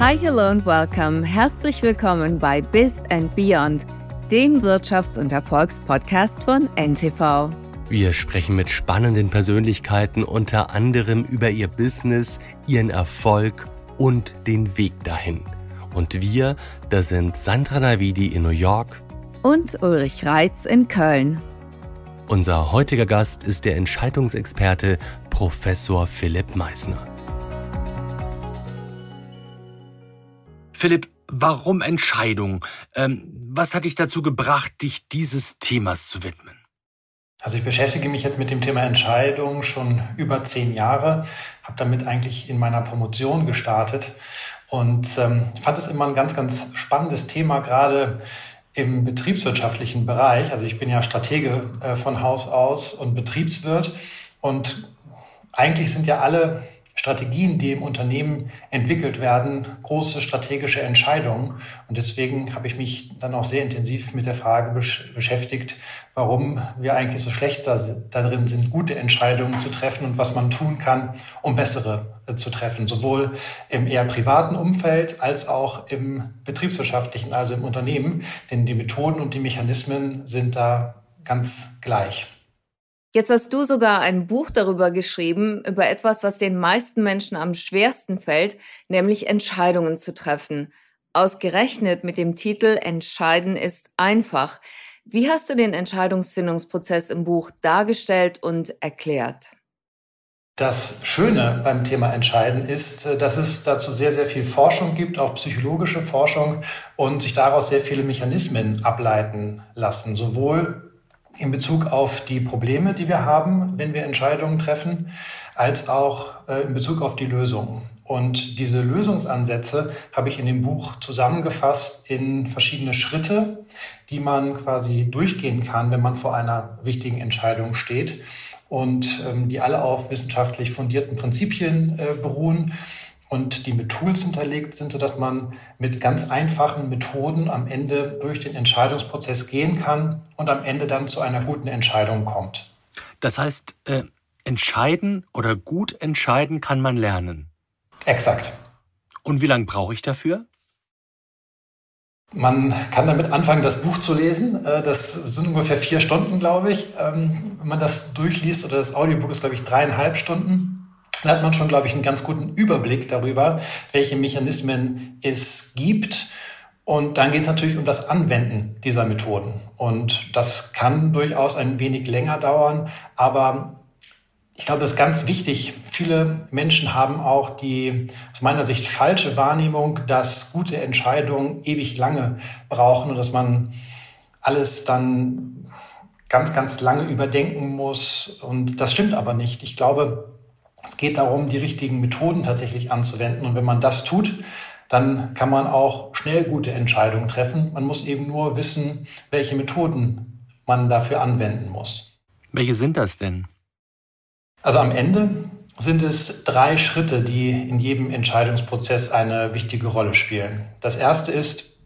Hi, hello and welcome. Herzlich willkommen bei Biz and Beyond, dem Wirtschafts- und Erfolgspodcast von NTV. Wir sprechen mit spannenden Persönlichkeiten unter anderem über ihr Business, ihren Erfolg und den Weg dahin. Und wir, das sind Sandra Navidi in New York und Ulrich Reitz in Köln. Unser heutiger Gast ist der Entscheidungsexperte Professor Philipp Meissner. Philipp, warum Entscheidung? Ähm, was hat dich dazu gebracht, dich dieses Themas zu widmen? Also ich beschäftige mich jetzt mit dem Thema Entscheidung schon über zehn Jahre, habe damit eigentlich in meiner Promotion gestartet und ähm, fand es immer ein ganz, ganz spannendes Thema, gerade im betriebswirtschaftlichen Bereich. Also ich bin ja Stratege äh, von Haus aus und Betriebswirt und eigentlich sind ja alle Strategien, die im Unternehmen entwickelt werden, große strategische Entscheidungen. Und deswegen habe ich mich dann auch sehr intensiv mit der Frage besch beschäftigt, warum wir eigentlich so schlecht da, darin sind, gute Entscheidungen zu treffen und was man tun kann, um bessere äh, zu treffen, sowohl im eher privaten Umfeld als auch im betriebswirtschaftlichen, also im Unternehmen. Denn die Methoden und die Mechanismen sind da ganz gleich. Jetzt hast du sogar ein Buch darüber geschrieben, über etwas, was den meisten Menschen am schwersten fällt, nämlich Entscheidungen zu treffen. Ausgerechnet mit dem Titel Entscheiden ist einfach. Wie hast du den Entscheidungsfindungsprozess im Buch dargestellt und erklärt? Das Schöne beim Thema Entscheiden ist, dass es dazu sehr, sehr viel Forschung gibt, auch psychologische Forschung und sich daraus sehr viele Mechanismen ableiten lassen, sowohl in Bezug auf die Probleme, die wir haben, wenn wir Entscheidungen treffen, als auch äh, in Bezug auf die Lösungen. Und diese Lösungsansätze habe ich in dem Buch zusammengefasst in verschiedene Schritte, die man quasi durchgehen kann, wenn man vor einer wichtigen Entscheidung steht und ähm, die alle auf wissenschaftlich fundierten Prinzipien äh, beruhen und die mit Tools hinterlegt sind, sodass man mit ganz einfachen Methoden am Ende durch den Entscheidungsprozess gehen kann und am Ende dann zu einer guten Entscheidung kommt. Das heißt, äh, entscheiden oder gut entscheiden kann man lernen. Exakt. Und wie lange brauche ich dafür? Man kann damit anfangen, das Buch zu lesen. Äh, das sind ungefähr vier Stunden, glaube ich. Ähm, wenn man das durchliest oder das Audiobook ist, glaube ich, dreieinhalb Stunden. Da hat man schon, glaube ich, einen ganz guten Überblick darüber, welche Mechanismen es gibt. Und dann geht es natürlich um das Anwenden dieser Methoden. Und das kann durchaus ein wenig länger dauern, aber ich glaube, es ist ganz wichtig. Viele Menschen haben auch die aus meiner Sicht falsche Wahrnehmung, dass gute Entscheidungen ewig lange brauchen und dass man alles dann ganz, ganz lange überdenken muss. Und das stimmt aber nicht. Ich glaube, es geht darum, die richtigen Methoden tatsächlich anzuwenden. Und wenn man das tut, dann kann man auch schnell gute Entscheidungen treffen. Man muss eben nur wissen, welche Methoden man dafür anwenden muss. Welche sind das denn? Also am Ende sind es drei Schritte, die in jedem Entscheidungsprozess eine wichtige Rolle spielen. Das erste ist,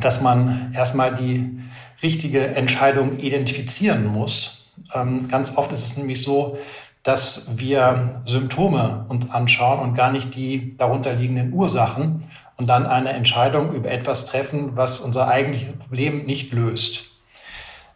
dass man erstmal die richtige Entscheidung identifizieren muss. Ähm, ganz oft ist es nämlich so, dass wir Symptome uns anschauen und gar nicht die darunterliegenden Ursachen und dann eine Entscheidung über etwas treffen, was unser eigentliches Problem nicht löst.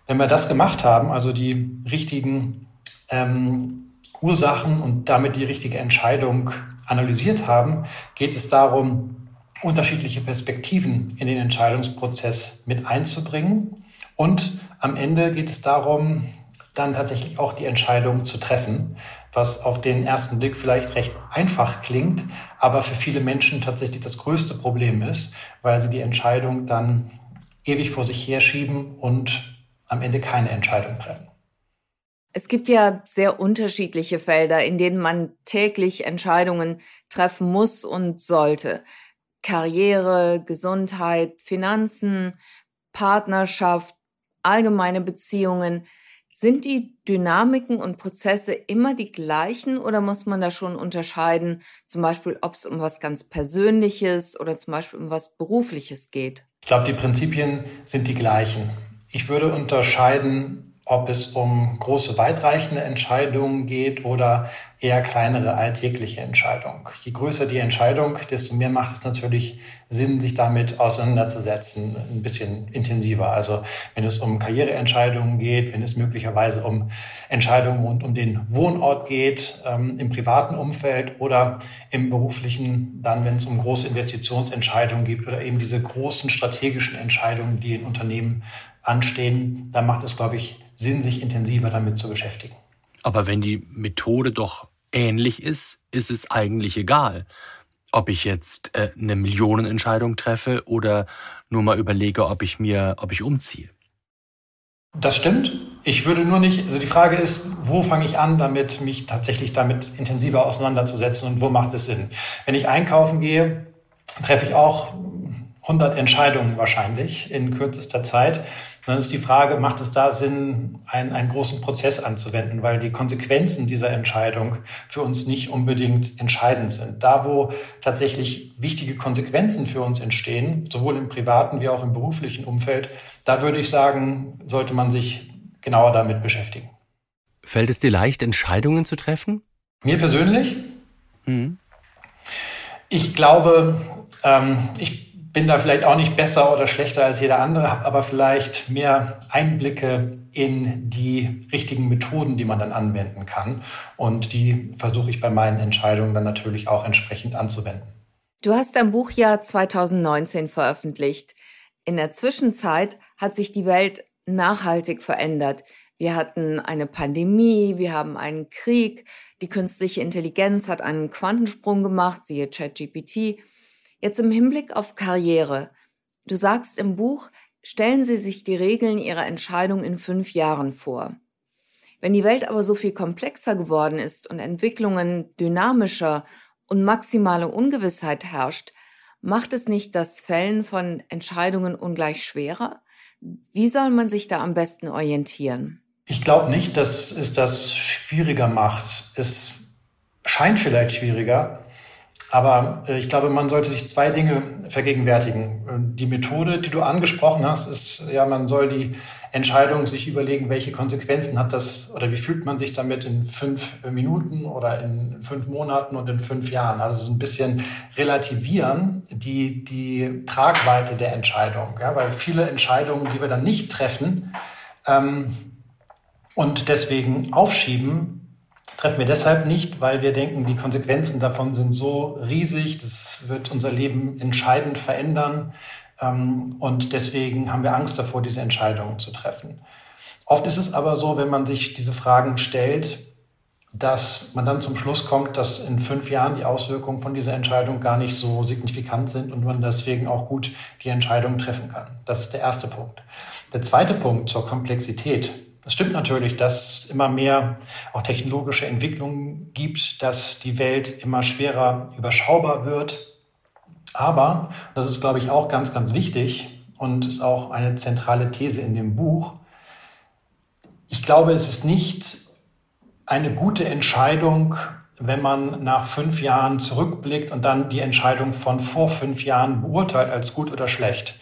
Wenn wir das gemacht haben, also die richtigen ähm, Ursachen und damit die richtige Entscheidung analysiert haben, geht es darum, unterschiedliche Perspektiven in den Entscheidungsprozess mit einzubringen. Und am Ende geht es darum, dann tatsächlich auch die Entscheidung zu treffen, was auf den ersten Blick vielleicht recht einfach klingt, aber für viele Menschen tatsächlich das größte Problem ist, weil sie die Entscheidung dann ewig vor sich herschieben und am Ende keine Entscheidung treffen. Es gibt ja sehr unterschiedliche Felder, in denen man täglich Entscheidungen treffen muss und sollte. Karriere, Gesundheit, Finanzen, Partnerschaft, allgemeine Beziehungen. Sind die Dynamiken und Prozesse immer die gleichen oder muss man da schon unterscheiden, zum Beispiel, ob es um was ganz Persönliches oder zum Beispiel um was Berufliches geht? Ich glaube, die Prinzipien sind die gleichen. Ich würde unterscheiden, ob es um große, weitreichende Entscheidungen geht oder eher kleinere alltägliche Entscheidung. Je größer die Entscheidung, desto mehr macht es natürlich Sinn, sich damit auseinanderzusetzen, ein bisschen intensiver. Also wenn es um Karriereentscheidungen geht, wenn es möglicherweise um Entscheidungen rund um den Wohnort geht, ähm, im privaten Umfeld oder im beruflichen, dann wenn es um große Investitionsentscheidungen geht oder eben diese großen strategischen Entscheidungen, die in Unternehmen anstehen, dann macht es, glaube ich, Sinn, sich intensiver damit zu beschäftigen. Aber wenn die Methode doch ähnlich ist, ist es eigentlich egal, ob ich jetzt äh, eine Millionenentscheidung treffe oder nur mal überlege, ob ich mir, ob ich umziehe. Das stimmt. Ich würde nur nicht, also die Frage ist, wo fange ich an, damit mich tatsächlich damit intensiver auseinanderzusetzen und wo macht es Sinn? Wenn ich einkaufen gehe, treffe ich auch 100 Entscheidungen wahrscheinlich in kürzester Zeit. Dann ist die Frage, macht es da Sinn, einen, einen großen Prozess anzuwenden, weil die Konsequenzen dieser Entscheidung für uns nicht unbedingt entscheidend sind. Da, wo tatsächlich wichtige Konsequenzen für uns entstehen, sowohl im privaten wie auch im beruflichen Umfeld, da würde ich sagen, sollte man sich genauer damit beschäftigen. Fällt es dir leicht, Entscheidungen zu treffen? Mir persönlich? Mhm. Ich glaube, ähm, ich bin da vielleicht auch nicht besser oder schlechter als jeder andere, habe aber vielleicht mehr Einblicke in die richtigen Methoden, die man dann anwenden kann. Und die versuche ich bei meinen Entscheidungen dann natürlich auch entsprechend anzuwenden. Du hast dein Buch ja 2019 veröffentlicht. In der Zwischenzeit hat sich die Welt nachhaltig verändert. Wir hatten eine Pandemie, wir haben einen Krieg, die künstliche Intelligenz hat einen Quantensprung gemacht, siehe ChatGPT. Jetzt im Hinblick auf Karriere. Du sagst im Buch, stellen Sie sich die Regeln Ihrer Entscheidung in fünf Jahren vor. Wenn die Welt aber so viel komplexer geworden ist und Entwicklungen dynamischer und maximale Ungewissheit herrscht, macht es nicht das Fällen von Entscheidungen ungleich schwerer? Wie soll man sich da am besten orientieren? Ich glaube nicht, dass es das schwieriger macht. Es scheint vielleicht schwieriger, aber äh, ich glaube, man sollte sich zwei Dinge vergegenwärtigen. Die Methode, die du angesprochen hast, ist, ja, man soll die Entscheidung sich überlegen, welche Konsequenzen hat das oder wie fühlt man sich damit in fünf Minuten oder in fünf Monaten und in fünf Jahren. Also so ein bisschen relativieren die, die Tragweite der Entscheidung. Ja, weil viele Entscheidungen, die wir dann nicht treffen ähm, und deswegen aufschieben, treffen wir deshalb nicht, weil wir denken, die Konsequenzen davon sind so riesig, das wird unser Leben entscheidend verändern. Ähm, und deswegen haben wir Angst davor, diese Entscheidungen zu treffen. Oft ist es aber so, wenn man sich diese Fragen stellt, dass man dann zum Schluss kommt, dass in fünf Jahren die Auswirkungen von dieser Entscheidung gar nicht so signifikant sind und man deswegen auch gut die Entscheidung treffen kann. Das ist der erste Punkt. Der zweite Punkt zur Komplexität es stimmt natürlich, dass es immer mehr auch technologische Entwicklungen gibt, dass die Welt immer schwerer überschaubar wird. Aber, das ist, glaube ich, auch ganz, ganz wichtig und ist auch eine zentrale These in dem Buch, ich glaube, es ist nicht eine gute Entscheidung, wenn man nach fünf Jahren zurückblickt und dann die Entscheidung von vor fünf Jahren beurteilt als gut oder schlecht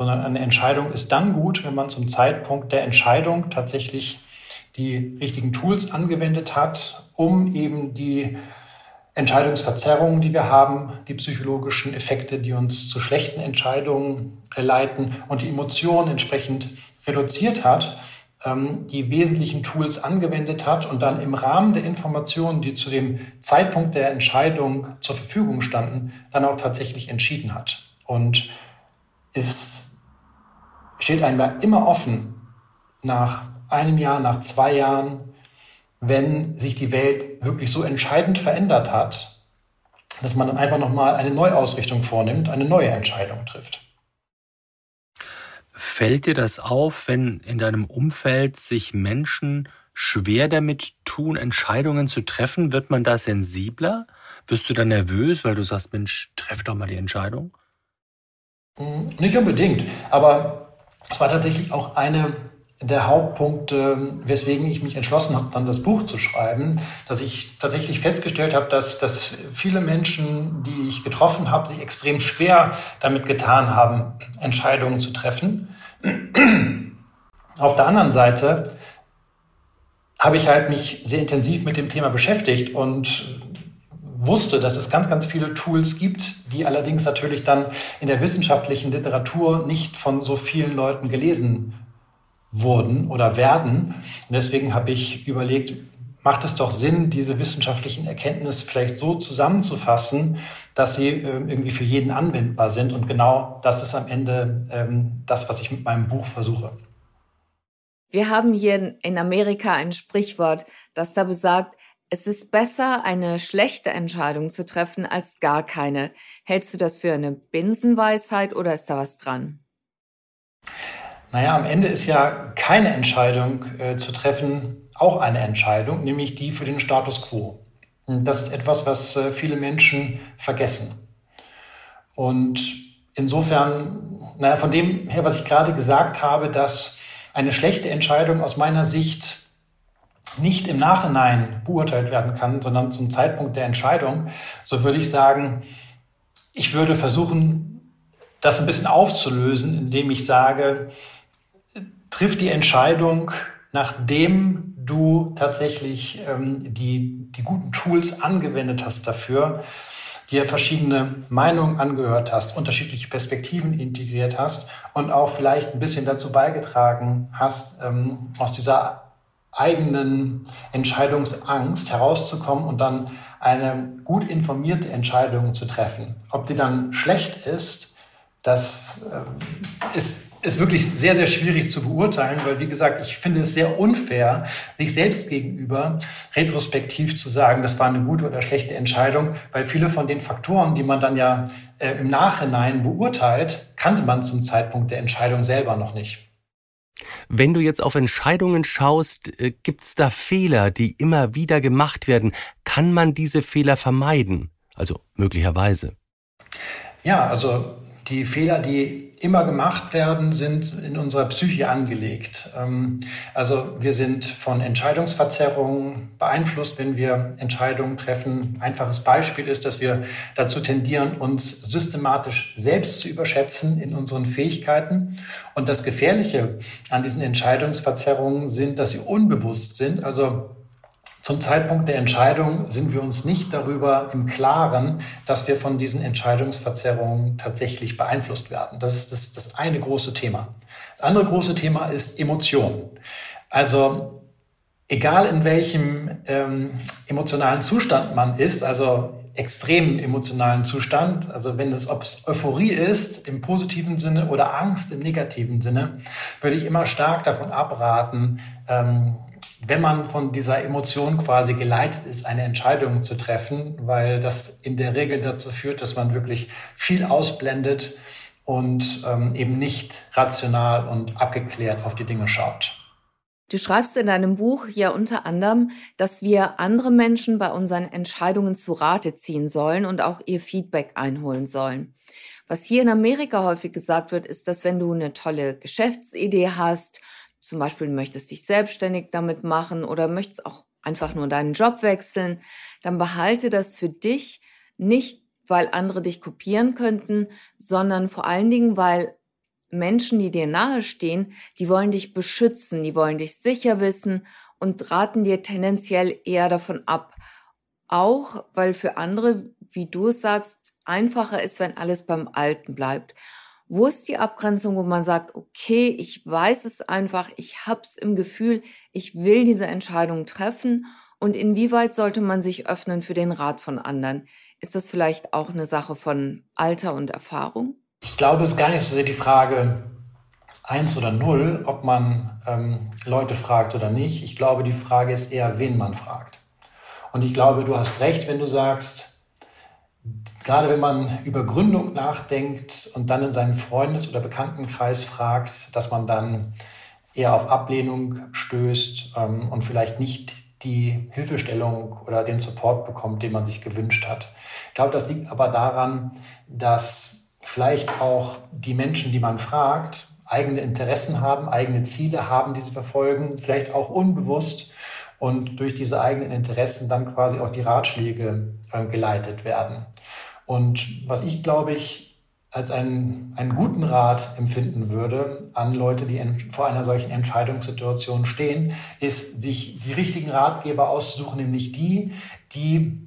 sondern eine Entscheidung ist dann gut, wenn man zum Zeitpunkt der Entscheidung tatsächlich die richtigen Tools angewendet hat, um eben die Entscheidungsverzerrungen, die wir haben, die psychologischen Effekte, die uns zu schlechten Entscheidungen leiten und die Emotionen entsprechend reduziert hat, ähm, die wesentlichen Tools angewendet hat und dann im Rahmen der Informationen, die zu dem Zeitpunkt der Entscheidung zur Verfügung standen, dann auch tatsächlich entschieden hat. Und ist steht einem immer offen nach einem Jahr, nach zwei Jahren, wenn sich die Welt wirklich so entscheidend verändert hat, dass man dann einfach nochmal eine Neuausrichtung vornimmt, eine neue Entscheidung trifft. Fällt dir das auf, wenn in deinem Umfeld sich Menschen schwer damit tun, Entscheidungen zu treffen? Wird man da sensibler? Wirst du dann nervös, weil du sagst, Mensch, treff doch mal die Entscheidung? Hm, nicht unbedingt, aber es war tatsächlich auch eine der Hauptpunkte, weswegen ich mich entschlossen habe, dann das Buch zu schreiben, dass ich tatsächlich festgestellt habe, dass, dass viele Menschen, die ich getroffen habe, sich extrem schwer damit getan haben, Entscheidungen zu treffen. Auf der anderen Seite habe ich halt mich sehr intensiv mit dem Thema beschäftigt und wusste, dass es ganz, ganz viele Tools gibt, die allerdings natürlich dann in der wissenschaftlichen Literatur nicht von so vielen Leuten gelesen wurden oder werden. Und deswegen habe ich überlegt, macht es doch Sinn, diese wissenschaftlichen Erkenntnisse vielleicht so zusammenzufassen, dass sie äh, irgendwie für jeden anwendbar sind. Und genau das ist am Ende ähm, das, was ich mit meinem Buch versuche. Wir haben hier in Amerika ein Sprichwort, das da besagt, es ist besser, eine schlechte Entscheidung zu treffen, als gar keine. Hältst du das für eine Binsenweisheit oder ist da was dran? Naja, am Ende ist ja keine Entscheidung äh, zu treffen auch eine Entscheidung, nämlich die für den Status quo. Und das ist etwas, was äh, viele Menschen vergessen. Und insofern, naja, von dem her, was ich gerade gesagt habe, dass eine schlechte Entscheidung aus meiner Sicht nicht im Nachhinein beurteilt werden kann, sondern zum Zeitpunkt der Entscheidung, so würde ich sagen, ich würde versuchen, das ein bisschen aufzulösen, indem ich sage, triff die Entscheidung, nachdem du tatsächlich ähm, die, die guten Tools angewendet hast dafür, dir verschiedene Meinungen angehört hast, unterschiedliche Perspektiven integriert hast und auch vielleicht ein bisschen dazu beigetragen hast, ähm, aus dieser eigenen Entscheidungsangst herauszukommen und dann eine gut informierte Entscheidung zu treffen. Ob die dann schlecht ist, das äh, ist, ist wirklich sehr, sehr schwierig zu beurteilen, weil, wie gesagt, ich finde es sehr unfair, sich selbst gegenüber retrospektiv zu sagen, das war eine gute oder schlechte Entscheidung, weil viele von den Faktoren, die man dann ja äh, im Nachhinein beurteilt, kannte man zum Zeitpunkt der Entscheidung selber noch nicht. Wenn du jetzt auf Entscheidungen schaust, äh, gibt es da Fehler, die immer wieder gemacht werden? Kann man diese Fehler vermeiden? Also möglicherweise. Ja, also die Fehler, die immer gemacht werden, sind in unserer Psyche angelegt. Ähm, also wir sind von Entscheidungsverzerrungen beeinflusst, wenn wir Entscheidungen treffen. Einfaches Beispiel ist, dass wir dazu tendieren, uns systematisch selbst zu überschätzen in unseren Fähigkeiten. Und das Gefährliche an diesen Entscheidungsverzerrungen sind, dass sie unbewusst sind. Also zum Zeitpunkt der Entscheidung sind wir uns nicht darüber im Klaren, dass wir von diesen Entscheidungsverzerrungen tatsächlich beeinflusst werden. Das ist das, das eine große Thema. Das andere große Thema ist Emotion. Also egal in welchem ähm, emotionalen Zustand man ist, also extremen emotionalen Zustand, also wenn es, ob es Euphorie ist im positiven Sinne oder Angst im negativen Sinne, würde ich immer stark davon abraten, ähm, wenn man von dieser Emotion quasi geleitet ist, eine Entscheidung zu treffen, weil das in der Regel dazu führt, dass man wirklich viel ausblendet und ähm, eben nicht rational und abgeklärt auf die Dinge schaut. Du schreibst in deinem Buch ja unter anderem, dass wir andere Menschen bei unseren Entscheidungen zu Rate ziehen sollen und auch ihr Feedback einholen sollen. Was hier in Amerika häufig gesagt wird, ist, dass wenn du eine tolle Geschäftsidee hast zum Beispiel möchtest dich selbstständig damit machen oder möchtest auch einfach nur deinen Job wechseln, dann behalte das für dich nicht, weil andere dich kopieren könnten, sondern vor allen Dingen, weil Menschen, die dir nahestehen, die wollen dich beschützen, die wollen dich sicher wissen und raten dir tendenziell eher davon ab. Auch weil für andere, wie du es sagst, einfacher ist, wenn alles beim Alten bleibt. Wo ist die Abgrenzung, wo man sagt, okay, ich weiß es einfach, ich habe es im Gefühl, ich will diese Entscheidung treffen und inwieweit sollte man sich öffnen für den Rat von anderen? Ist das vielleicht auch eine Sache von Alter und Erfahrung? Ich glaube, es ist gar nicht so sehr die Frage eins oder null, ob man ähm, Leute fragt oder nicht. Ich glaube, die Frage ist eher, wen man fragt. Und ich glaube, du hast recht, wenn du sagst, gerade wenn man über Gründung nachdenkt und dann in seinem Freundes- oder Bekanntenkreis fragt, dass man dann eher auf Ablehnung stößt ähm, und vielleicht nicht die Hilfestellung oder den Support bekommt, den man sich gewünscht hat. Ich glaube, das liegt aber daran, dass vielleicht auch die Menschen, die man fragt, eigene Interessen haben, eigene Ziele haben, die sie verfolgen, vielleicht auch unbewusst und durch diese eigenen Interessen dann quasi auch die Ratschläge äh, geleitet werden. Und was ich, glaube ich, als einen, einen guten Rat empfinden würde an Leute, die vor einer solchen Entscheidungssituation stehen, ist, sich die richtigen Ratgeber auszusuchen, nämlich die, die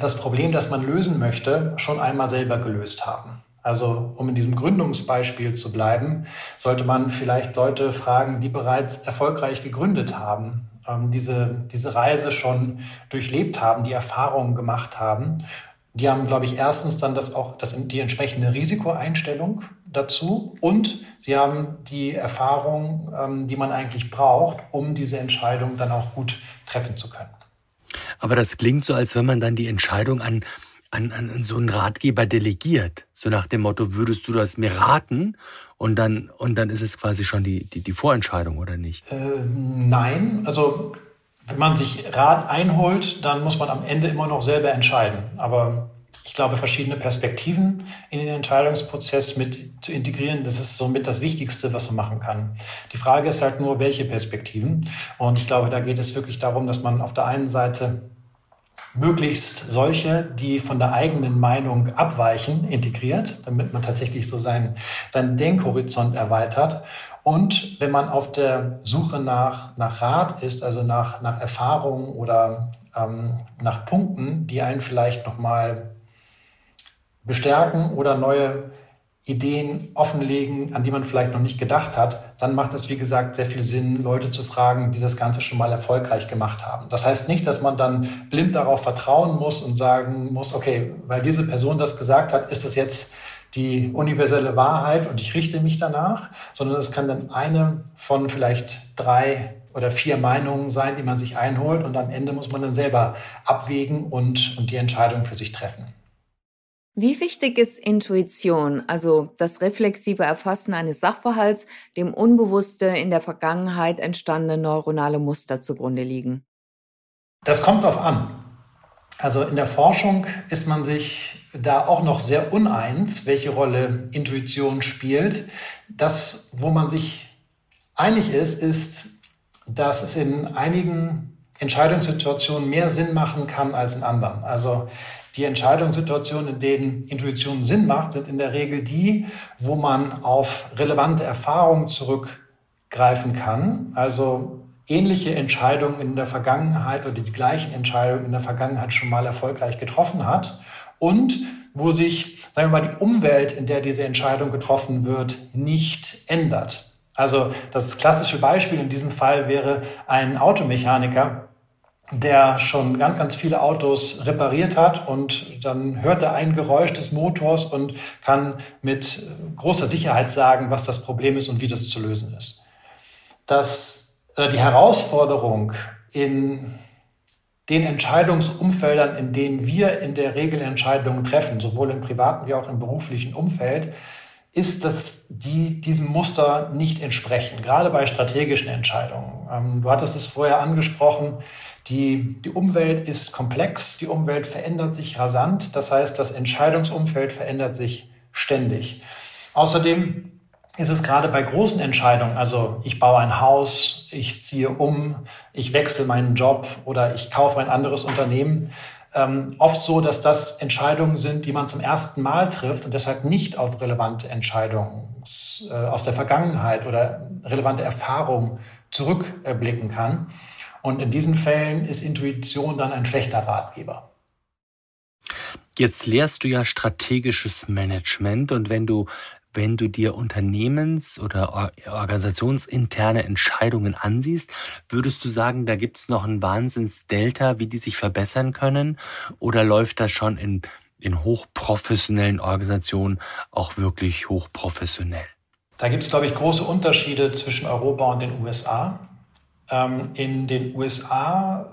das Problem, das man lösen möchte, schon einmal selber gelöst haben. Also um in diesem Gründungsbeispiel zu bleiben, sollte man vielleicht Leute fragen, die bereits erfolgreich gegründet haben, ähm, diese, diese Reise schon durchlebt haben, die Erfahrungen gemacht haben die haben, glaube ich, erstens dann das auch das, die entsprechende Risikoeinstellung dazu und sie haben die Erfahrung, ähm, die man eigentlich braucht, um diese Entscheidung dann auch gut treffen zu können. Aber das klingt so, als wenn man dann die Entscheidung an, an, an so einen Ratgeber delegiert. So nach dem Motto, würdest du das mir raten? Und dann, und dann ist es quasi schon die, die, die Vorentscheidung, oder nicht? Äh, nein, also wenn man sich Rat einholt, dann muss man am Ende immer noch selber entscheiden. Aber ich glaube, verschiedene Perspektiven in den Entscheidungsprozess mit zu integrieren, das ist somit das Wichtigste, was man machen kann. Die Frage ist halt nur, welche Perspektiven. Und ich glaube, da geht es wirklich darum, dass man auf der einen Seite möglichst solche, die von der eigenen Meinung abweichen, integriert, damit man tatsächlich so seinen, seinen Denkhorizont erweitert und wenn man auf der Suche nach, nach Rat ist, also nach, nach Erfahrungen oder ähm, nach Punkten, die einen vielleicht nochmal bestärken oder neue Ideen offenlegen, an die man vielleicht noch nicht gedacht hat, dann macht es, wie gesagt, sehr viel Sinn, Leute zu fragen, die das Ganze schon mal erfolgreich gemacht haben. Das heißt nicht, dass man dann blind darauf vertrauen muss und sagen muss, okay, weil diese Person das gesagt hat, ist es jetzt die universelle Wahrheit und ich richte mich danach, sondern es kann dann eine von vielleicht drei oder vier Meinungen sein, die man sich einholt und am Ende muss man dann selber abwägen und, und die Entscheidung für sich treffen. Wie wichtig ist Intuition, also das reflexive Erfassen eines Sachverhalts, dem unbewusste in der Vergangenheit entstandene neuronale Muster zugrunde liegen? Das kommt darauf an. Also in der Forschung ist man sich da auch noch sehr uneins, welche Rolle Intuition spielt. Das, wo man sich einig ist, ist, dass es in einigen Entscheidungssituationen mehr Sinn machen kann als in anderen. Also die Entscheidungssituationen, in denen Intuition Sinn macht, sind in der Regel die, wo man auf relevante Erfahrungen zurückgreifen kann. Also ähnliche Entscheidungen in der Vergangenheit oder die gleichen Entscheidungen in der Vergangenheit schon mal erfolgreich getroffen hat und wo sich, sagen wir mal, die Umwelt, in der diese Entscheidung getroffen wird, nicht ändert. Also das klassische Beispiel in diesem Fall wäre ein Automechaniker, der schon ganz, ganz viele Autos repariert hat und dann hört er ein Geräusch des Motors und kann mit großer Sicherheit sagen, was das Problem ist und wie das zu lösen ist. Das äh, die Herausforderung in den Entscheidungsumfeldern, in denen wir in der Regel Entscheidungen treffen, sowohl im privaten wie auch im beruflichen Umfeld, ist, dass die diesem Muster nicht entsprechen, gerade bei strategischen Entscheidungen. Ähm, du hattest es vorher angesprochen, die, die Umwelt ist komplex, die Umwelt verändert sich rasant, das heißt, das Entscheidungsumfeld verändert sich ständig. Außerdem ist es gerade bei großen Entscheidungen, also ich baue ein Haus, ich ziehe um, ich wechsle meinen Job oder ich kaufe ein anderes Unternehmen, ähm, oft so, dass das Entscheidungen sind, die man zum ersten Mal trifft und deshalb nicht auf relevante Entscheidungen äh, aus der Vergangenheit oder relevante Erfahrungen zurückblicken kann. Und in diesen Fällen ist Intuition dann ein schlechter Ratgeber. Jetzt lehrst du ja strategisches Management und wenn du wenn du dir Unternehmens- oder organisationsinterne Entscheidungen ansiehst, würdest du sagen, da gibt es noch ein Wahnsinns-Delta, wie die sich verbessern können? Oder läuft das schon in, in hochprofessionellen Organisationen auch wirklich hochprofessionell? Da gibt es, glaube ich, große Unterschiede zwischen Europa und den USA. Ähm, in den USA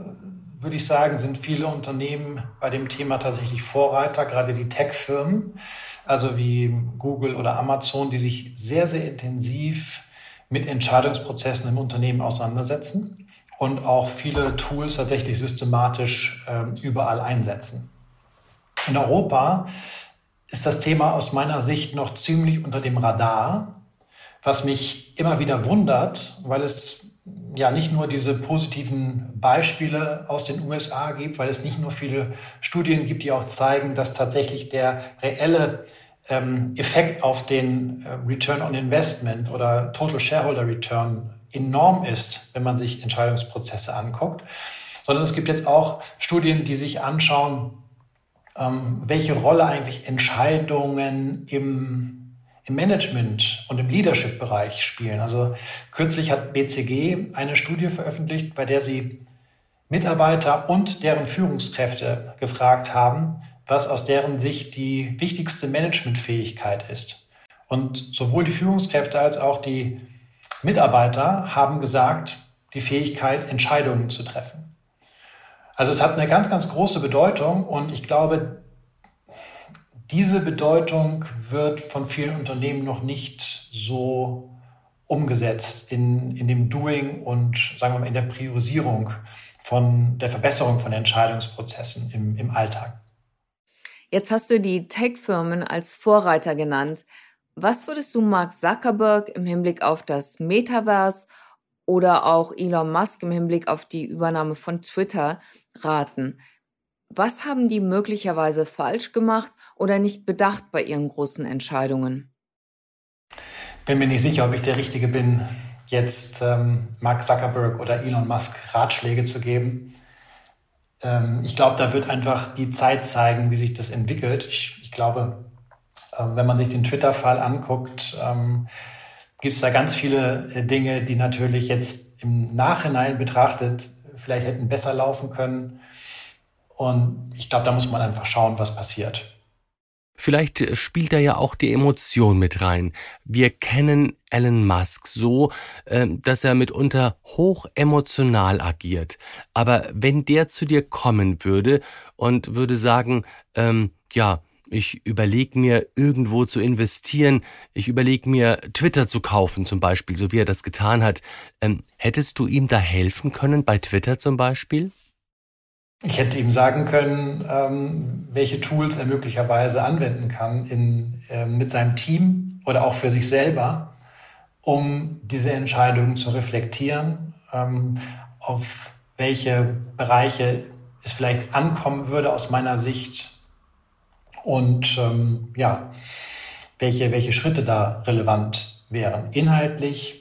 würde ich sagen, sind viele Unternehmen bei dem Thema tatsächlich Vorreiter, gerade die Tech-Firmen also wie Google oder Amazon, die sich sehr, sehr intensiv mit Entscheidungsprozessen im Unternehmen auseinandersetzen und auch viele Tools tatsächlich systematisch äh, überall einsetzen. In Europa ist das Thema aus meiner Sicht noch ziemlich unter dem Radar, was mich immer wieder wundert, weil es ja nicht nur diese positiven Beispiele aus den USA gibt, weil es nicht nur viele Studien gibt, die auch zeigen, dass tatsächlich der reelle ähm, Effekt auf den äh, Return on Investment oder Total Shareholder Return enorm ist, wenn man sich Entscheidungsprozesse anguckt, sondern es gibt jetzt auch Studien, die sich anschauen, ähm, welche Rolle eigentlich Entscheidungen im, im Management und im Leadership-Bereich spielen. Also kürzlich hat BCG eine Studie veröffentlicht, bei der sie Mitarbeiter und deren Führungskräfte gefragt haben, was aus deren Sicht die wichtigste Managementfähigkeit ist. Und sowohl die Führungskräfte als auch die Mitarbeiter haben gesagt, die Fähigkeit, Entscheidungen zu treffen. Also es hat eine ganz, ganz große Bedeutung und ich glaube, diese Bedeutung wird von vielen Unternehmen noch nicht so umgesetzt in, in dem Doing und sagen wir mal in der Priorisierung von der Verbesserung von Entscheidungsprozessen im, im Alltag. Jetzt hast du die Tech-Firmen als Vorreiter genannt. Was würdest du Mark Zuckerberg im Hinblick auf das Metaverse oder auch Elon Musk im Hinblick auf die Übernahme von Twitter raten? Was haben die möglicherweise falsch gemacht oder nicht bedacht bei ihren großen Entscheidungen? Bin mir nicht sicher, ob ich der Richtige bin, jetzt ähm, Mark Zuckerberg oder Elon Musk Ratschläge zu geben. Ähm, ich glaube, da wird einfach die Zeit zeigen, wie sich das entwickelt. Ich, ich glaube, äh, wenn man sich den Twitter-Fall anguckt, ähm, gibt es da ganz viele äh, Dinge, die natürlich jetzt im Nachhinein betrachtet vielleicht hätten besser laufen können. Und ich glaube, da muss man einfach schauen, was passiert. Vielleicht spielt da ja auch die Emotion mit rein. Wir kennen Elon Musk so, ähm, dass er mitunter hoch emotional agiert. Aber wenn der zu dir kommen würde und würde sagen, ähm, ja, ich überlege mir irgendwo zu investieren, ich überlege mir Twitter zu kaufen zum Beispiel, so wie er das getan hat, ähm, hättest du ihm da helfen können bei Twitter zum Beispiel? Ich hätte ihm sagen können, ähm, welche Tools er möglicherweise anwenden kann in, äh, mit seinem Team oder auch für sich selber, um diese Entscheidungen zu reflektieren, ähm, auf welche Bereiche es vielleicht ankommen würde aus meiner Sicht und ähm, ja, welche, welche Schritte da relevant wären. Inhaltlich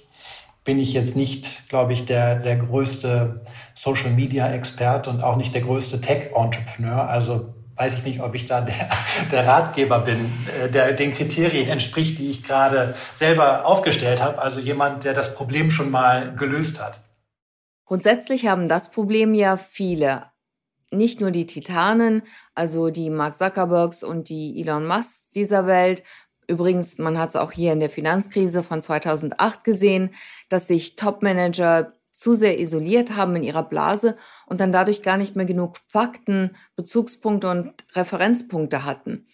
bin ich jetzt nicht, glaube ich, der, der größte Social Media Expert und auch nicht der größte Tech Entrepreneur. Also weiß ich nicht, ob ich da der, der Ratgeber bin, äh, der den Kriterien entspricht, die ich gerade selber aufgestellt habe. Also jemand, der das Problem schon mal gelöst hat. Grundsätzlich haben das Problem ja viele. Nicht nur die Titanen, also die Mark Zuckerbergs und die Elon Musks dieser Welt, Übrigens, man hat es auch hier in der Finanzkrise von 2008 gesehen, dass sich Topmanager zu sehr isoliert haben in ihrer Blase und dann dadurch gar nicht mehr genug Fakten, Bezugspunkte und Referenzpunkte hatten.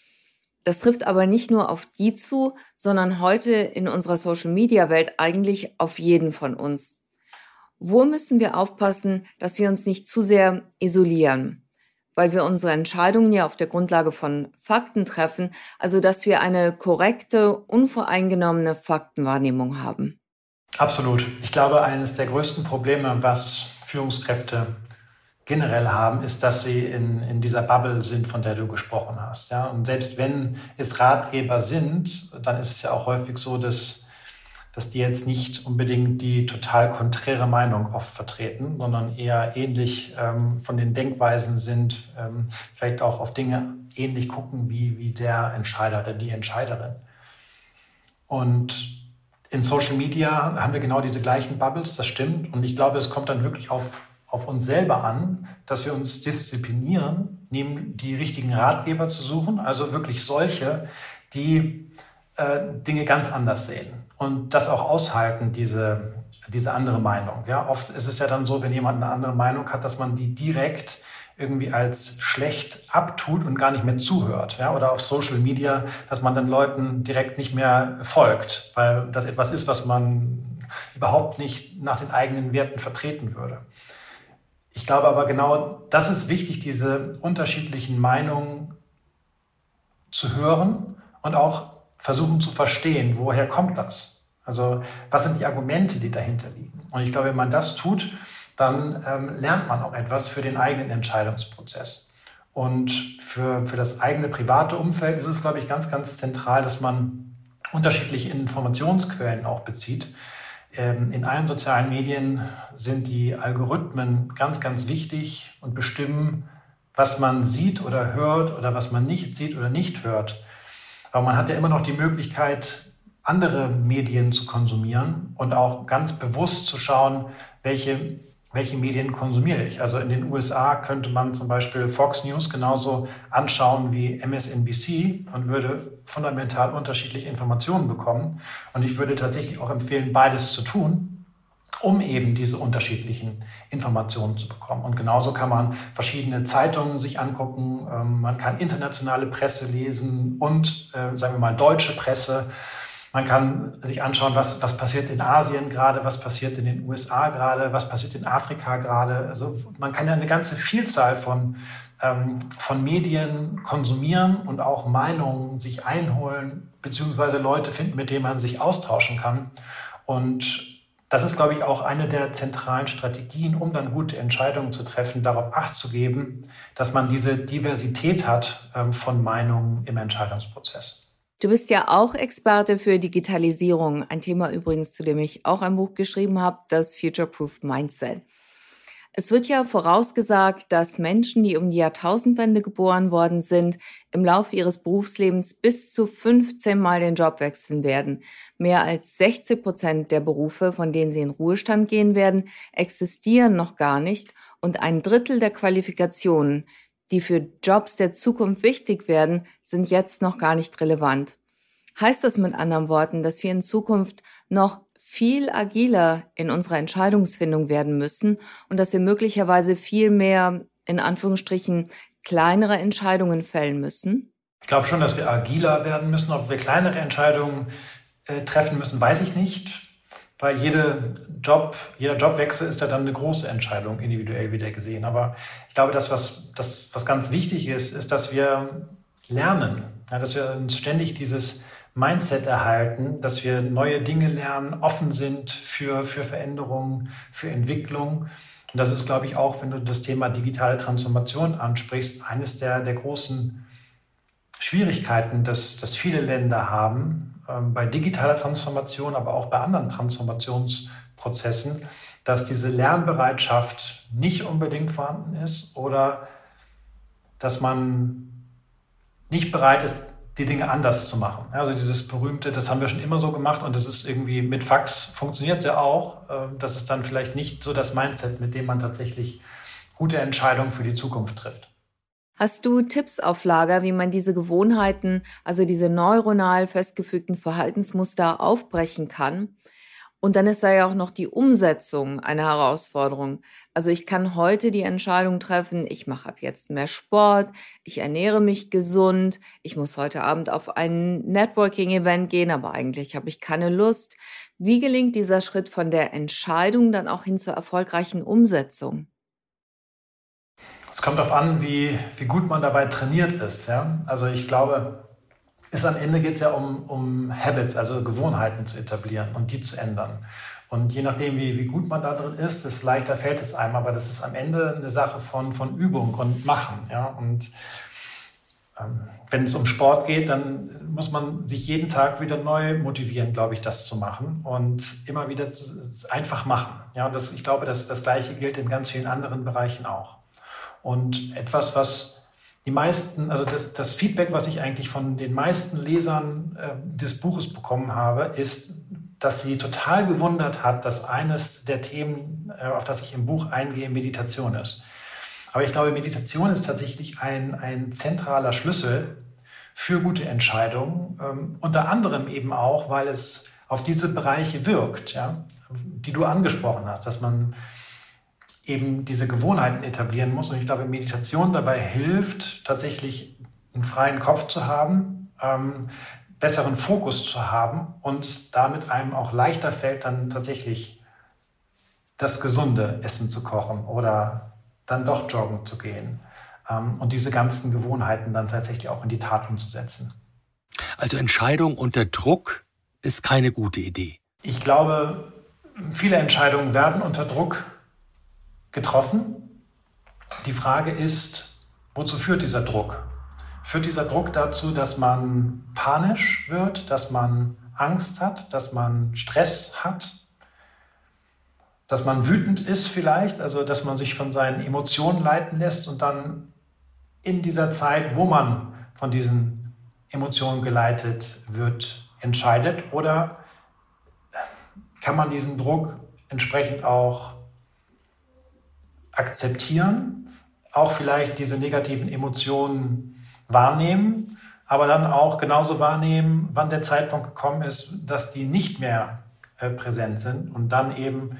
Das trifft aber nicht nur auf die zu, sondern heute in unserer Social-Media-Welt eigentlich auf jeden von uns. Wo müssen wir aufpassen, dass wir uns nicht zu sehr isolieren? Weil wir unsere Entscheidungen ja auf der Grundlage von Fakten treffen, also dass wir eine korrekte, unvoreingenommene Faktenwahrnehmung haben. Absolut. Ich glaube, eines der größten Probleme, was Führungskräfte generell haben, ist, dass sie in, in dieser Bubble sind, von der du gesprochen hast. Ja? Und selbst wenn es Ratgeber sind, dann ist es ja auch häufig so, dass dass die jetzt nicht unbedingt die total konträre Meinung oft vertreten, sondern eher ähnlich ähm, von den Denkweisen sind, ähm, vielleicht auch auf Dinge ähnlich gucken wie, wie der Entscheider oder die Entscheiderin. Und in Social Media haben wir genau diese gleichen Bubbles, das stimmt. Und ich glaube, es kommt dann wirklich auf, auf uns selber an, dass wir uns disziplinieren, neben die richtigen Ratgeber zu suchen, also wirklich solche, die äh, Dinge ganz anders sehen und das auch aushalten, diese, diese andere Meinung. Ja, oft ist es ja dann so, wenn jemand eine andere Meinung hat, dass man die direkt irgendwie als schlecht abtut und gar nicht mehr zuhört. Ja? Oder auf Social Media, dass man dann Leuten direkt nicht mehr folgt, weil das etwas ist, was man überhaupt nicht nach den eigenen Werten vertreten würde. Ich glaube aber genau, das ist wichtig, diese unterschiedlichen Meinungen zu hören und auch versuchen zu verstehen, woher kommt das? Also was sind die Argumente, die dahinter liegen? Und ich glaube, wenn man das tut, dann ähm, lernt man auch etwas für den eigenen Entscheidungsprozess. Und für, für das eigene private Umfeld ist es, glaube ich, ganz, ganz zentral, dass man unterschiedliche Informationsquellen auch bezieht. Ähm, in allen sozialen Medien sind die Algorithmen ganz, ganz wichtig und bestimmen, was man sieht oder hört oder was man nicht sieht oder nicht hört. Aber man hat ja immer noch die Möglichkeit, andere Medien zu konsumieren und auch ganz bewusst zu schauen, welche, welche Medien konsumiere ich. Also in den USA könnte man zum Beispiel Fox News genauso anschauen wie MSNBC und würde fundamental unterschiedliche Informationen bekommen. Und ich würde tatsächlich auch empfehlen, beides zu tun, um eben diese unterschiedlichen Informationen zu bekommen. Und genauso kann man verschiedene Zeitungen sich angucken, ähm, man kann internationale Presse lesen und, äh, sagen wir mal, deutsche Presse. Man kann sich anschauen, was, was passiert in Asien gerade, was passiert in den USA gerade, was passiert in Afrika gerade. Also man kann ja eine ganze Vielzahl von, ähm, von Medien konsumieren und auch Meinungen sich einholen, beziehungsweise Leute finden, mit denen man sich austauschen kann. Und das ist, glaube ich, auch eine der zentralen Strategien, um dann gute Entscheidungen zu treffen, darauf Acht zu geben, dass man diese Diversität hat ähm, von Meinungen im Entscheidungsprozess. Du bist ja auch Experte für Digitalisierung, ein Thema übrigens, zu dem ich auch ein Buch geschrieben habe, das Future Proof Mindset. Es wird ja vorausgesagt, dass Menschen, die um die Jahrtausendwende geboren worden sind, im Laufe ihres Berufslebens bis zu 15 Mal den Job wechseln werden. Mehr als 60 Prozent der Berufe, von denen sie in Ruhestand gehen werden, existieren noch gar nicht und ein Drittel der Qualifikationen, die für Jobs der Zukunft wichtig werden, sind jetzt noch gar nicht relevant. Heißt das mit anderen Worten, dass wir in Zukunft noch viel agiler in unserer Entscheidungsfindung werden müssen und dass wir möglicherweise viel mehr, in Anführungsstrichen, kleinere Entscheidungen fällen müssen? Ich glaube schon, dass wir agiler werden müssen. Ob wir kleinere Entscheidungen äh, treffen müssen, weiß ich nicht. Weil jede Job, jeder Jobwechsel ist ja dann eine große Entscheidung, individuell wieder gesehen. Aber ich glaube, das, was, das, was ganz wichtig ist, ist, dass wir lernen, ja, dass wir uns ständig dieses Mindset erhalten, dass wir neue Dinge lernen, offen sind für, für Veränderungen, für Entwicklung. Und das ist, glaube ich, auch, wenn du das Thema digitale Transformation ansprichst, eines der, der großen Schwierigkeiten, dass, dass viele Länder haben ähm, bei digitaler Transformation, aber auch bei anderen Transformationsprozessen, dass diese Lernbereitschaft nicht unbedingt vorhanden ist oder dass man nicht bereit ist, die Dinge anders zu machen. Also dieses berühmte, das haben wir schon immer so gemacht und das ist irgendwie mit Fax funktioniert ja auch. Ähm, das ist dann vielleicht nicht so das Mindset, mit dem man tatsächlich gute Entscheidungen für die Zukunft trifft. Hast du Tipps auf Lager, wie man diese Gewohnheiten, also diese neuronal festgefügten Verhaltensmuster aufbrechen kann? Und dann ist da ja auch noch die Umsetzung eine Herausforderung. Also ich kann heute die Entscheidung treffen, ich mache ab jetzt mehr Sport, ich ernähre mich gesund, ich muss heute Abend auf ein Networking-Event gehen, aber eigentlich habe ich keine Lust. Wie gelingt dieser Schritt von der Entscheidung dann auch hin zur erfolgreichen Umsetzung? Es kommt darauf an, wie, wie gut man dabei trainiert ist. Ja? Also ich glaube, ist am Ende geht es ja um, um Habits, also Gewohnheiten zu etablieren und die zu ändern. Und je nachdem, wie, wie gut man da drin ist, desto leichter fällt es einem. Aber das ist am Ende eine Sache von, von Übung und Machen. Ja? Und ähm, wenn es um Sport geht, dann muss man sich jeden Tag wieder neu motivieren, glaube ich, das zu machen und immer wieder einfach machen. Ja, und das, ich glaube, das, das Gleiche gilt in ganz vielen anderen Bereichen auch. Und etwas, was die meisten, also das, das, Feedback, was ich eigentlich von den meisten Lesern äh, des Buches bekommen habe, ist, dass sie total gewundert hat, dass eines der Themen, äh, auf das ich im Buch eingehe, Meditation ist. Aber ich glaube, Meditation ist tatsächlich ein, ein zentraler Schlüssel für gute Entscheidungen, ähm, unter anderem eben auch, weil es auf diese Bereiche wirkt, ja, die du angesprochen hast, dass man eben diese Gewohnheiten etablieren muss. Und ich glaube, Meditation dabei hilft, tatsächlich einen freien Kopf zu haben, ähm, besseren Fokus zu haben und damit einem auch leichter fällt, dann tatsächlich das gesunde Essen zu kochen oder dann doch joggen zu gehen ähm, und diese ganzen Gewohnheiten dann tatsächlich auch in die Tat umzusetzen. Also Entscheidung unter Druck ist keine gute Idee. Ich glaube, viele Entscheidungen werden unter Druck getroffen. Die Frage ist, wozu führt dieser Druck? Führt dieser Druck dazu, dass man panisch wird, dass man Angst hat, dass man Stress hat, dass man wütend ist vielleicht, also dass man sich von seinen Emotionen leiten lässt und dann in dieser Zeit, wo man von diesen Emotionen geleitet wird, entscheidet? Oder kann man diesen Druck entsprechend auch akzeptieren, auch vielleicht diese negativen Emotionen wahrnehmen, aber dann auch genauso wahrnehmen, wann der Zeitpunkt gekommen ist, dass die nicht mehr äh, präsent sind und dann eben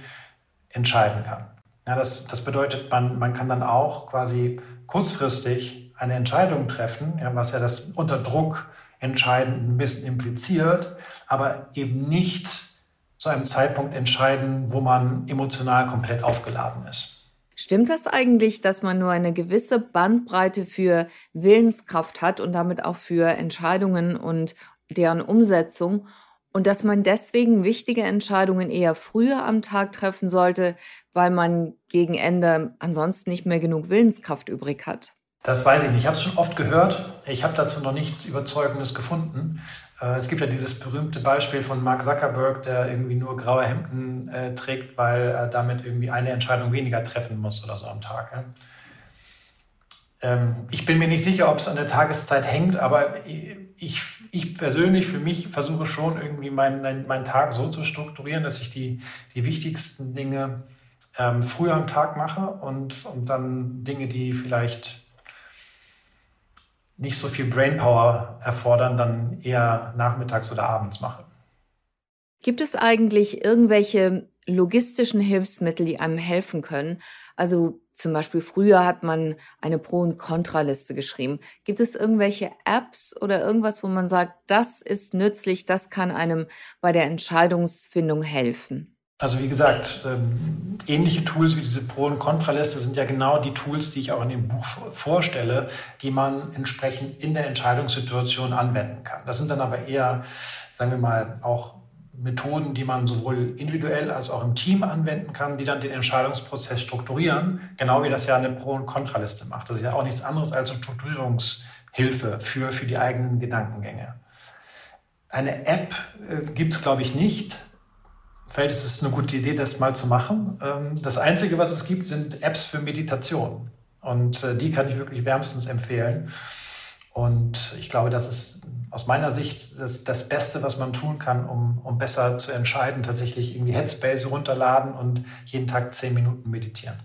entscheiden kann. Ja, das, das bedeutet, man, man kann dann auch quasi kurzfristig eine Entscheidung treffen, ja, was ja das unter Druck entscheiden ein bisschen impliziert, aber eben nicht zu einem Zeitpunkt entscheiden, wo man emotional komplett aufgeladen ist. Stimmt das eigentlich, dass man nur eine gewisse Bandbreite für Willenskraft hat und damit auch für Entscheidungen und deren Umsetzung und dass man deswegen wichtige Entscheidungen eher früher am Tag treffen sollte, weil man gegen Ende ansonsten nicht mehr genug Willenskraft übrig hat? Das weiß ich nicht. Ich habe es schon oft gehört. Ich habe dazu noch nichts Überzeugendes gefunden. Äh, es gibt ja dieses berühmte Beispiel von Mark Zuckerberg, der irgendwie nur graue Hemden äh, trägt, weil er damit irgendwie eine Entscheidung weniger treffen muss oder so am Tag. Ja. Ähm, ich bin mir nicht sicher, ob es an der Tageszeit hängt, aber ich, ich persönlich für mich versuche schon irgendwie meinen, meinen Tag so zu strukturieren, dass ich die, die wichtigsten Dinge ähm, früher am Tag mache und, und dann Dinge, die vielleicht nicht so viel Brainpower erfordern, dann eher nachmittags oder abends mache. Gibt es eigentlich irgendwelche logistischen Hilfsmittel, die einem helfen können? Also zum Beispiel früher hat man eine Pro- und Kontraliste geschrieben. Gibt es irgendwelche Apps oder irgendwas, wo man sagt, das ist nützlich, das kann einem bei der Entscheidungsfindung helfen? Also wie gesagt, ähm, ähnliche Tools wie diese Pro- und Kontraliste sind ja genau die Tools, die ich auch in dem Buch vorstelle, die man entsprechend in der Entscheidungssituation anwenden kann. Das sind dann aber eher, sagen wir mal, auch Methoden, die man sowohl individuell als auch im Team anwenden kann, die dann den Entscheidungsprozess strukturieren, genau wie das ja eine Pro- und Kontraliste macht. Das ist ja auch nichts anderes als eine Strukturierungshilfe für, für die eigenen Gedankengänge. Eine App äh, gibt es, glaube ich, nicht Vielleicht ist es eine gute Idee, das mal zu machen. Ähm, das Einzige, was es gibt, sind Apps für Meditation. Und äh, die kann ich wirklich wärmstens empfehlen. Und ich glaube, das ist aus meiner Sicht das, das Beste, was man tun kann, um, um besser zu entscheiden, tatsächlich irgendwie Headspace runterladen und jeden Tag zehn Minuten meditieren.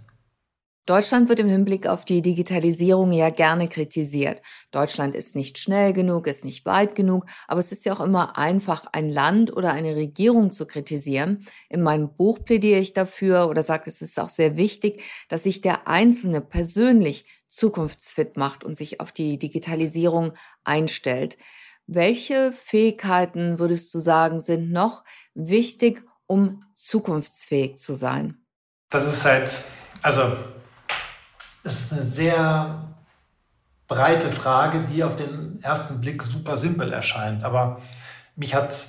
Deutschland wird im Hinblick auf die Digitalisierung ja gerne kritisiert. Deutschland ist nicht schnell genug, ist nicht weit genug, aber es ist ja auch immer einfach, ein Land oder eine Regierung zu kritisieren. In meinem Buch plädiere ich dafür oder sage, es ist auch sehr wichtig, dass sich der Einzelne persönlich zukunftsfit macht und sich auf die Digitalisierung einstellt. Welche Fähigkeiten würdest du sagen, sind noch wichtig, um zukunftsfähig zu sein? Das ist halt, also das ist eine sehr breite Frage, die auf den ersten Blick super simpel erscheint. Aber mich hat,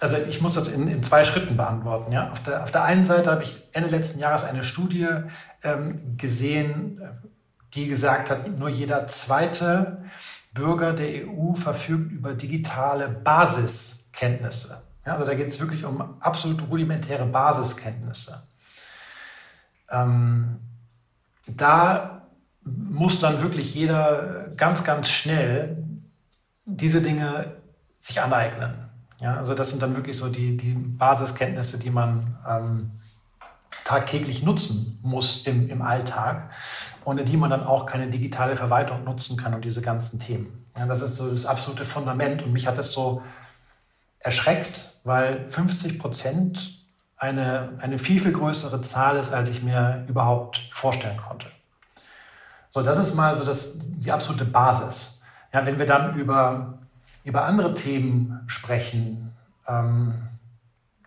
also ich muss das in, in zwei Schritten beantworten. Ja? Auf, der, auf der einen Seite habe ich Ende letzten Jahres eine Studie ähm, gesehen, die gesagt hat, nur jeder zweite Bürger der EU verfügt über digitale Basiskenntnisse. Ja, also da geht es wirklich um absolut rudimentäre Basiskenntnisse. Ähm, da muss dann wirklich jeder ganz, ganz schnell diese Dinge sich aneignen. Ja, also das sind dann wirklich so die, die Basiskenntnisse, die man ähm, tagtäglich nutzen muss im, im Alltag, ohne die man dann auch keine digitale Verwaltung nutzen kann und diese ganzen Themen. Ja, das ist so das absolute Fundament und mich hat das so erschreckt, weil 50 Prozent eine, eine viel, viel größere Zahl ist, als ich mir überhaupt vorstellen konnte. So, das ist mal so das, die absolute Basis. Ja, wenn wir dann über, über andere Themen sprechen, ähm,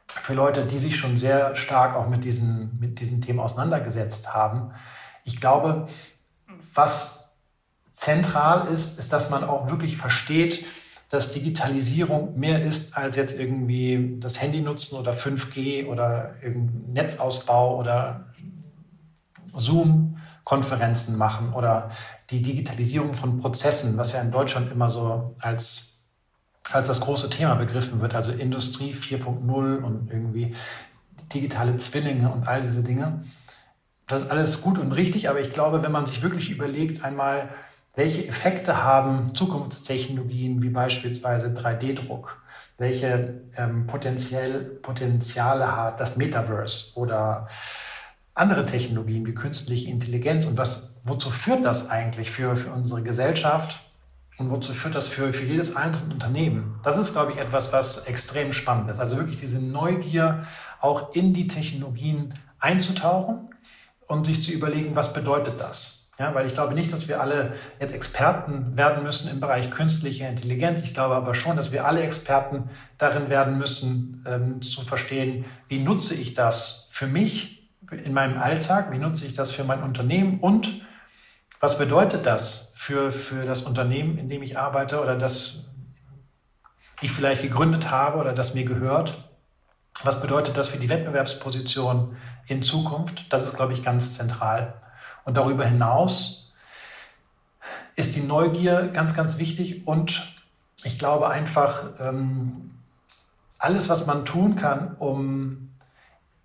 für Leute, die sich schon sehr stark auch mit diesen, mit diesen Themen auseinandergesetzt haben, ich glaube, was zentral ist, ist, dass man auch wirklich versteht, dass Digitalisierung mehr ist als jetzt irgendwie das Handy nutzen oder 5G oder Netzausbau oder Zoom-Konferenzen machen oder die Digitalisierung von Prozessen, was ja in Deutschland immer so als, als das große Thema begriffen wird, also Industrie 4.0 und irgendwie digitale Zwillinge und all diese Dinge. Das ist alles gut und richtig, aber ich glaube, wenn man sich wirklich überlegt, einmal, welche Effekte haben Zukunftstechnologien wie beispielsweise 3D-Druck, welche ähm, Potenziale hat das Metaverse oder andere Technologien wie künstliche Intelligenz und was, wozu führt das eigentlich für, für unsere Gesellschaft und wozu führt das für, für jedes einzelne Unternehmen? Das ist, glaube ich, etwas, was extrem spannend ist. Also wirklich diese Neugier, auch in die Technologien einzutauchen und sich zu überlegen, was bedeutet das? Ja, weil ich glaube nicht, dass wir alle jetzt Experten werden müssen im Bereich künstliche Intelligenz. Ich glaube aber schon, dass wir alle Experten darin werden müssen, ähm, zu verstehen, wie nutze ich das für mich in meinem Alltag, wie nutze ich das für mein Unternehmen und was bedeutet das für, für das Unternehmen, in dem ich arbeite oder das ich vielleicht gegründet habe oder das mir gehört. Was bedeutet das für die Wettbewerbsposition in Zukunft? Das ist, glaube ich, ganz zentral. Und darüber hinaus ist die Neugier ganz, ganz wichtig und ich glaube einfach, ähm, alles, was man tun kann, um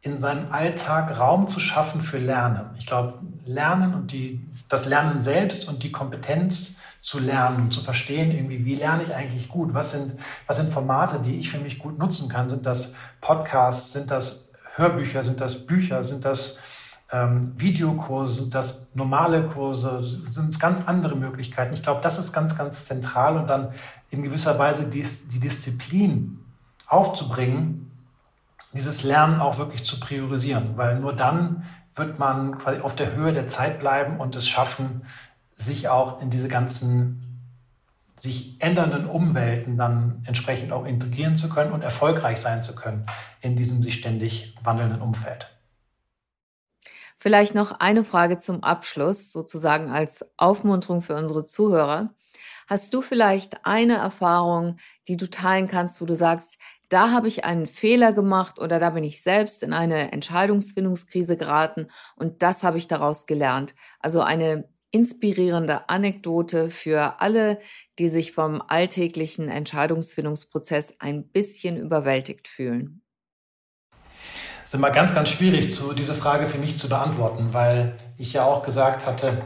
in seinem Alltag Raum zu schaffen für Lernen. Ich glaube, Lernen und die, das Lernen selbst und die Kompetenz zu lernen, zu verstehen, irgendwie, wie lerne ich eigentlich gut? Was sind, was sind Formate, die ich für mich gut nutzen kann? Sind das Podcasts? Sind das Hörbücher? Sind das Bücher? Sind das ähm, Videokurse, das normale Kurse, sind ganz andere Möglichkeiten. Ich glaube, das ist ganz, ganz zentral und dann in gewisser Weise die, die Disziplin aufzubringen, dieses Lernen auch wirklich zu priorisieren, weil nur dann wird man quasi auf der Höhe der Zeit bleiben und es schaffen, sich auch in diese ganzen sich ändernden Umwelten dann entsprechend auch integrieren zu können und erfolgreich sein zu können in diesem sich ständig wandelnden Umfeld. Vielleicht noch eine Frage zum Abschluss, sozusagen als Aufmunterung für unsere Zuhörer. Hast du vielleicht eine Erfahrung, die du teilen kannst, wo du sagst, da habe ich einen Fehler gemacht oder da bin ich selbst in eine Entscheidungsfindungskrise geraten und das habe ich daraus gelernt. Also eine inspirierende Anekdote für alle, die sich vom alltäglichen Entscheidungsfindungsprozess ein bisschen überwältigt fühlen ist immer ganz, ganz schwierig, zu, diese Frage für mich zu beantworten, weil ich ja auch gesagt hatte,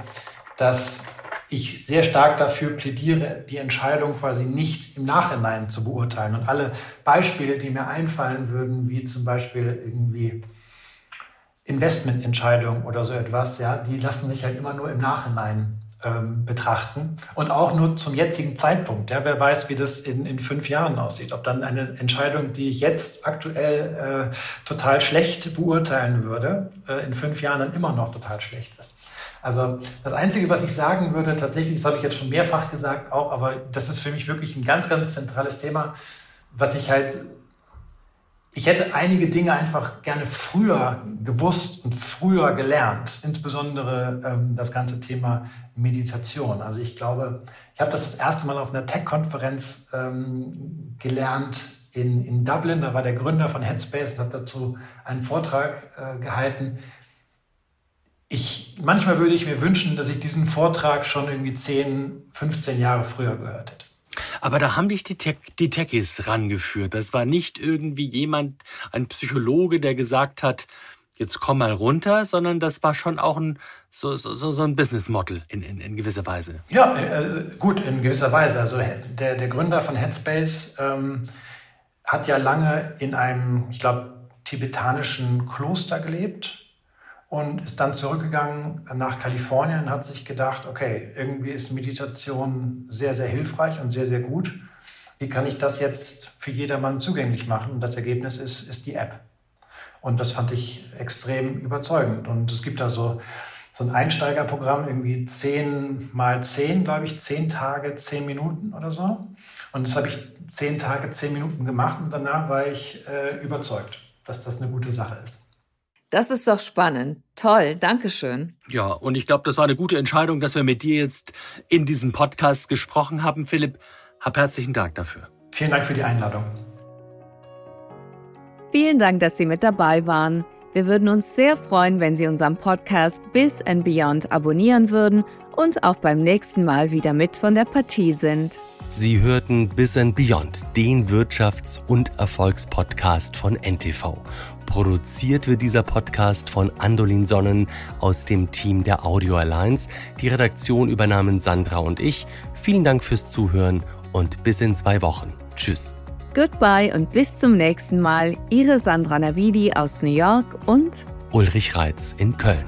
dass ich sehr stark dafür plädiere, die Entscheidung quasi nicht im Nachhinein zu beurteilen. Und alle Beispiele, die mir einfallen würden, wie zum Beispiel irgendwie Investmententscheidungen oder so etwas, ja, die lassen sich halt immer nur im Nachhinein ähm, betrachten und auch nur zum jetzigen Zeitpunkt. Ja, wer weiß, wie das in, in fünf Jahren aussieht. Ob dann eine Entscheidung, die ich jetzt aktuell äh, total schlecht beurteilen würde, äh, in fünf Jahren dann immer noch total schlecht ist. Also das Einzige, was ich sagen würde, tatsächlich, das habe ich jetzt schon mehrfach gesagt auch, aber das ist für mich wirklich ein ganz, ganz zentrales Thema, was ich halt ich hätte einige Dinge einfach gerne früher gewusst und früher gelernt, insbesondere ähm, das ganze Thema Meditation. Also ich glaube, ich habe das das erste Mal auf einer Tech-Konferenz ähm, gelernt in, in Dublin. Da war der Gründer von Headspace und hat dazu einen Vortrag äh, gehalten. Ich, manchmal würde ich mir wünschen, dass ich diesen Vortrag schon irgendwie 10, 15 Jahre früher gehört hätte. Aber da haben dich die, Tech, die Techies rangeführt. Das war nicht irgendwie jemand, ein Psychologe, der gesagt hat, jetzt komm mal runter, sondern das war schon auch ein so, so, so ein Business Model in, in, in gewisser Weise. Ja, äh, gut, in gewisser Weise. Also der, der Gründer von Headspace ähm, hat ja lange in einem, ich glaube, tibetanischen Kloster gelebt und ist dann zurückgegangen nach Kalifornien und hat sich gedacht, okay, irgendwie ist Meditation sehr, sehr hilfreich und sehr, sehr gut. Wie kann ich das jetzt für jedermann zugänglich machen? Und das Ergebnis ist, ist die App. Und das fand ich extrem überzeugend. Und es gibt da so, so ein Einsteigerprogramm, irgendwie 10 mal 10, glaube ich, 10 Tage, 10 Minuten oder so. Und das habe ich 10 Tage, 10 Minuten gemacht und danach war ich äh, überzeugt, dass das eine gute Sache ist. Das ist doch spannend. Toll, Dankeschön. Ja, und ich glaube, das war eine gute Entscheidung, dass wir mit dir jetzt in diesem Podcast gesprochen haben, Philipp. Hab herzlichen Dank dafür. Vielen Dank für die Einladung. Vielen Dank, dass Sie mit dabei waren. Wir würden uns sehr freuen, wenn Sie unseren Podcast Bis and Beyond abonnieren würden und auch beim nächsten Mal wieder mit von der Partie sind. Sie hörten Bis and Beyond, den Wirtschafts- und Erfolgspodcast von NTV. Produziert wird dieser Podcast von Andolin Sonnen aus dem Team der Audio Alliance. Die Redaktion übernahmen Sandra und ich. Vielen Dank fürs Zuhören und bis in zwei Wochen. Tschüss. Goodbye und bis zum nächsten Mal. Ihre Sandra Navidi aus New York und Ulrich Reitz in Köln.